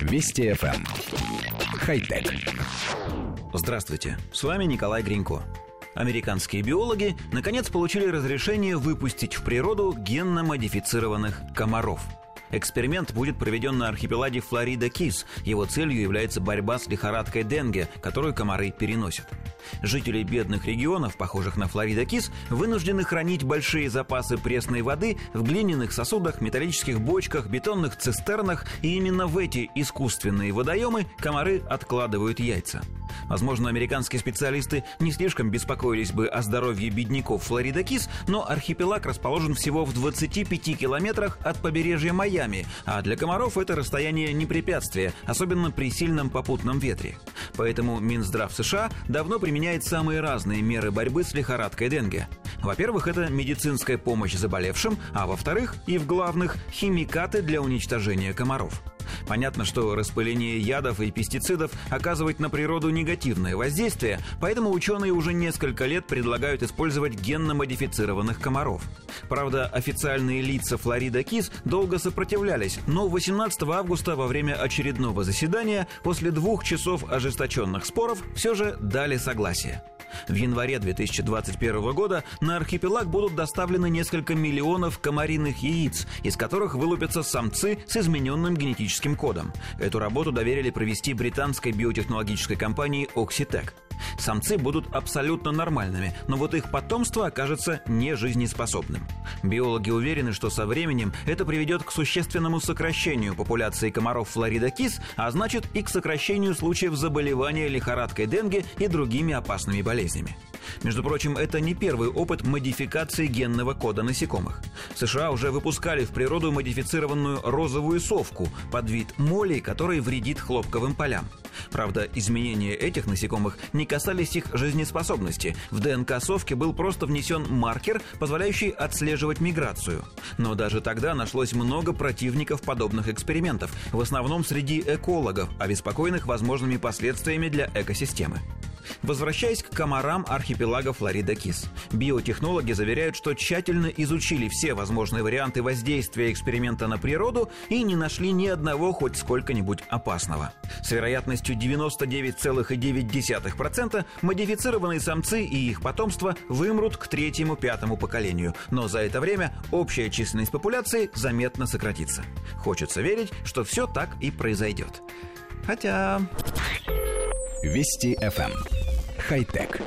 Вести FM. Эм. Хай-тек. Здравствуйте, с вами Николай Гринько. Американские биологи наконец получили разрешение выпустить в природу генно-модифицированных комаров – Эксперимент будет проведен на архипелаге Флорида Кис. Его целью является борьба с лихорадкой Денге, которую комары переносят. Жители бедных регионов, похожих на Флорида Кис, вынуждены хранить большие запасы пресной воды в глиняных сосудах, металлических бочках, бетонных цистернах, и именно в эти искусственные водоемы комары откладывают яйца. Возможно, американские специалисты не слишком беспокоились бы о здоровье бедняков Флорида Кис, но архипелаг расположен всего в 25 километрах от побережья Майами, а для комаров это расстояние не препятствие, особенно при сильном попутном ветре. Поэтому Минздрав США давно применяет самые разные меры борьбы с лихорадкой Денге. Во-первых, это медицинская помощь заболевшим, а во-вторых, и в главных, химикаты для уничтожения комаров. Понятно, что распыление ядов и пестицидов оказывает на природу негативное воздействие, поэтому ученые уже несколько лет предлагают использовать генно-модифицированных комаров. Правда, официальные лица Флорида Кис долго сопротивлялись, но 18 августа во время очередного заседания после двух часов ожесточенных споров все же дали согласие. В январе 2021 года на архипелаг будут доставлены несколько миллионов комариных яиц, из которых вылупятся самцы с измененным генетическим кодом. Эту работу доверили провести британской биотехнологической компании Oxitec. Самцы будут абсолютно нормальными, но вот их потомство окажется нежизнеспособным. Биологи уверены, что со временем это приведет к существенному сокращению популяции комаров Флорида кис, а значит и к сокращению случаев заболевания лихорадкой Денге и другими опасными болезнями. Между прочим, это не первый опыт модификации генного кода насекомых. В США уже выпускали в природу модифицированную розовую совку под вид моли, который вредит хлопковым полям. Правда, изменения этих насекомых не касались их жизнеспособности. В ДНК совки был просто внесен маркер, позволяющий отслеживать миграцию. Но даже тогда нашлось много противников подобных экспериментов, в основном среди экологов, обеспокоенных возможными последствиями для экосистемы. Возвращаясь к комарам архипелага Флорида Кис. Биотехнологи заверяют, что тщательно изучили все возможные варианты воздействия эксперимента на природу и не нашли ни одного хоть сколько-нибудь опасного. С вероятностью 99,9% модифицированные самцы и их потомство вымрут к третьему-пятому поколению, но за это время общая численность популяции заметно сократится. Хочется верить, что все так и произойдет. Хотя... Вести FM. Хай-тек.